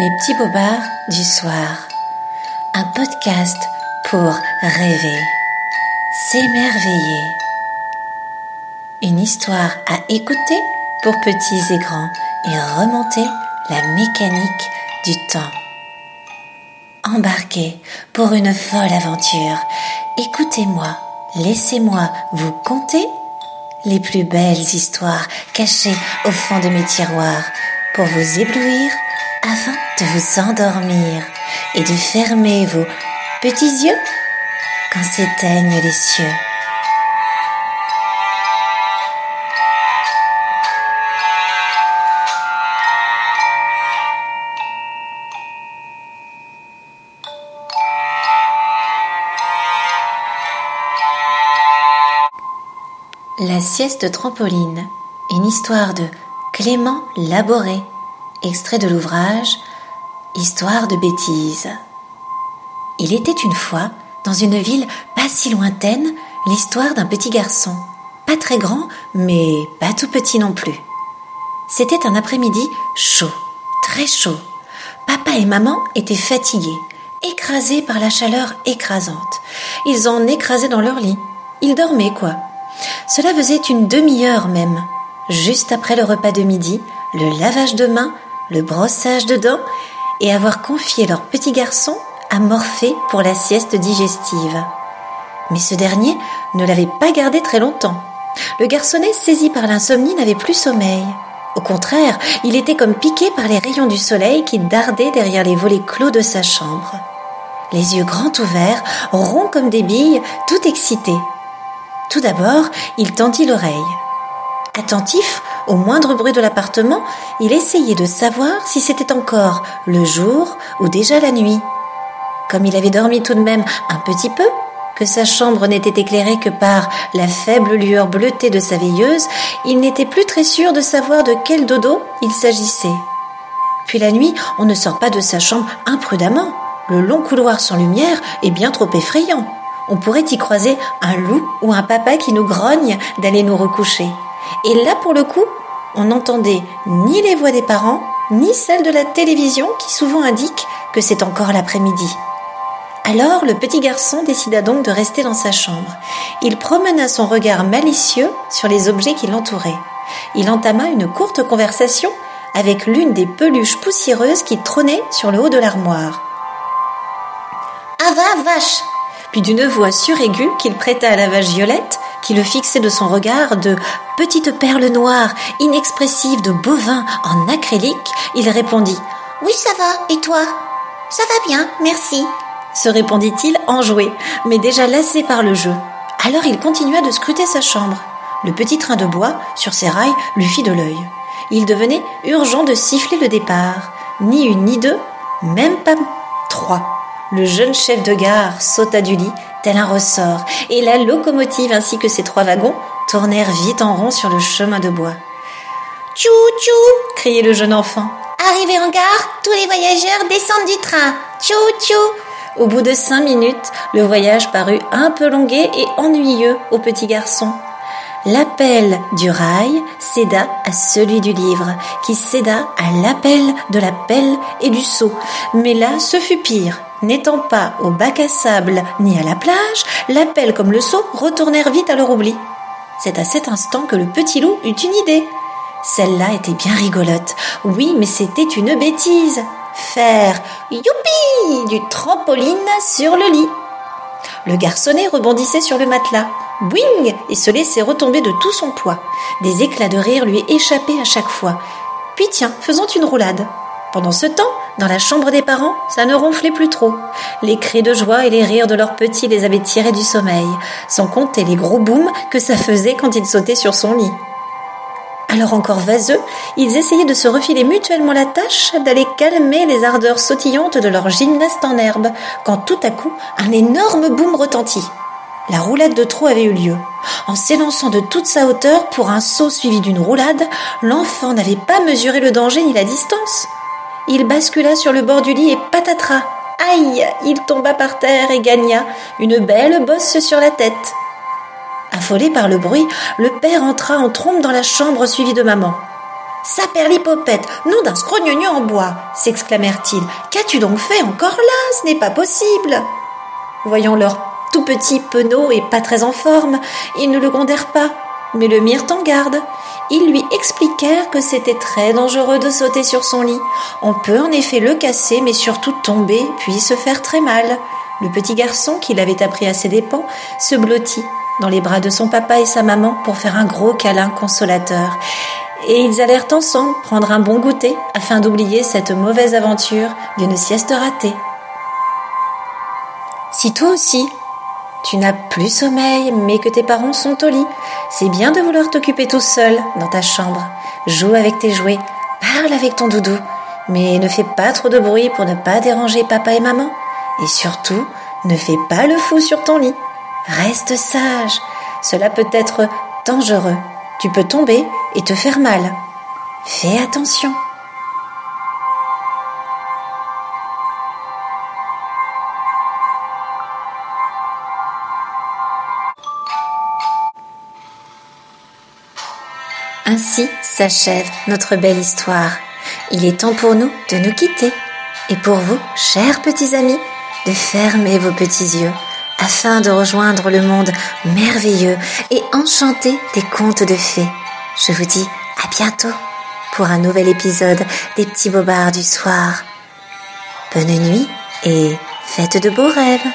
Les petits bobards du soir. Un podcast pour rêver, s'émerveiller. Une histoire à écouter pour petits et grands et remonter la mécanique du temps. Embarquez pour une folle aventure. Écoutez-moi, laissez-moi vous conter les plus belles histoires cachées au fond de mes tiroirs pour vous éblouir afin de vous endormir et de fermer vos petits yeux quand s'éteignent les cieux. La sieste de trampoline, une histoire de Clément Laboré, extrait de l'ouvrage Histoire de bêtises. Il était une fois, dans une ville pas si lointaine, l'histoire d'un petit garçon, pas très grand, mais pas tout petit non plus. C'était un après-midi chaud, très chaud. Papa et maman étaient fatigués, écrasés par la chaleur écrasante. Ils en écrasaient dans leur lit. Ils dormaient, quoi. Cela faisait une demi-heure même. Juste après le repas de midi, le lavage de mains, le brossage de dents, et avoir confié leur petit garçon à Morphée pour la sieste digestive. Mais ce dernier ne l'avait pas gardé très longtemps. Le garçonnet, saisi par l'insomnie, n'avait plus sommeil. Au contraire, il était comme piqué par les rayons du soleil qui dardaient derrière les volets clos de sa chambre. Les yeux grands ouverts, ronds comme des billes, tout excité. Tout d'abord, il tendit l'oreille. Attentif au moindre bruit de l'appartement, il essayait de savoir si c'était encore le jour ou déjà la nuit. Comme il avait dormi tout de même un petit peu, que sa chambre n'était éclairée que par la faible lueur bleutée de sa veilleuse, il n'était plus très sûr de savoir de quel dodo il s'agissait. Puis la nuit, on ne sort pas de sa chambre imprudemment. Le long couloir sans lumière est bien trop effrayant on pourrait y croiser un loup ou un papa qui nous grogne d'aller nous recoucher. Et là, pour le coup, on n'entendait ni les voix des parents, ni celles de la télévision qui souvent indiquent que c'est encore l'après-midi. Alors le petit garçon décida donc de rester dans sa chambre. Il promena son regard malicieux sur les objets qui l'entouraient. Il entama une courte conversation avec l'une des peluches poussiéreuses qui trônait sur le haut de l'armoire. Ah va, vache puis d'une voix suraiguë qu'il prêta à la vache Violette, qui le fixait de son regard de petites perles noires, inexpressives de bovin en acrylique, il répondit Oui, ça va, et toi Ça va bien, merci se répondit-il enjoué, mais déjà lassé par le jeu. Alors il continua de scruter sa chambre. Le petit train de bois, sur ses rails, lui fit de l'œil. Il devenait urgent de siffler le départ. Ni une ni deux, même pas trois. Le jeune chef de gare sauta du lit, tel un ressort, et la locomotive ainsi que ses trois wagons tournèrent vite en rond sur le chemin de bois. Tchou tchou criait le jeune enfant. Arrivé en gare, tous les voyageurs descendent du train. Tchou tchou Au bout de cinq minutes, le voyage parut un peu longuet et ennuyeux au petit garçon. L'appel du rail céda à celui du livre, qui céda à l'appel de la pelle et du seau. Mais là, ce fut pire. N'étant pas au bac à sable ni à la plage, l'appel comme le seau retournèrent vite à leur oubli. C'est à cet instant que le petit loup eut une idée. Celle-là était bien rigolote. Oui, mais c'était une bêtise. Faire youpi du trampoline sur le lit. Le garçonnet rebondissait sur le matelas. Boing et se laissait retomber de tout son poids. Des éclats de rire lui échappaient à chaque fois. Puis tiens, faisons une roulade. Pendant ce temps, dans la chambre des parents, ça ne ronflait plus trop. Les cris de joie et les rires de leurs petits les avaient tirés du sommeil, sans compter les gros booms que ça faisait quand ils sautaient sur son lit. Alors encore vaseux, ils essayaient de se refiler mutuellement la tâche d'aller calmer les ardeurs sautillantes de leur gymnaste en herbe, quand tout à coup un énorme boom retentit. La roulade de trop avait eu lieu. En s'élançant de toute sa hauteur pour un saut suivi d'une roulade, l'enfant n'avait pas mesuré le danger ni la distance. Il bascula sur le bord du lit et patatras. Aïe Il tomba par terre et gagna une belle bosse sur la tête. Affolé par le bruit, le père entra en trompe dans la chambre suivi de maman. Saperlipopette, nom d'un scrognognon en bois s'exclamèrent-ils. Qu'as-tu donc fait encore là? Ce n'est pas possible Voyant leur tout petit penaud et pas très en forme, ils ne le grondèrent pas, mais le mirent en garde. Ils lui expliquèrent que c'était très dangereux de sauter sur son lit. On peut en effet le casser, mais surtout tomber, puis se faire très mal. Le petit garçon, qui l'avait appris à ses dépens, se blottit dans les bras de son papa et sa maman pour faire un gros câlin consolateur. Et ils allèrent ensemble prendre un bon goûter afin d'oublier cette mauvaise aventure d'une sieste ratée. Si toi aussi, tu n'as plus sommeil, mais que tes parents sont au lit. C'est bien de vouloir t'occuper tout seul dans ta chambre. Joue avec tes jouets, parle avec ton doudou, mais ne fais pas trop de bruit pour ne pas déranger papa et maman. Et surtout, ne fais pas le fou sur ton lit. Reste sage. Cela peut être dangereux. Tu peux tomber et te faire mal. Fais attention. Ainsi s'achève notre belle histoire. Il est temps pour nous de nous quitter. Et pour vous, chers petits amis, de fermer vos petits yeux afin de rejoindre le monde merveilleux et enchanté des contes de fées. Je vous dis à bientôt pour un nouvel épisode des petits bobards du soir. Bonne nuit et faites de beaux rêves.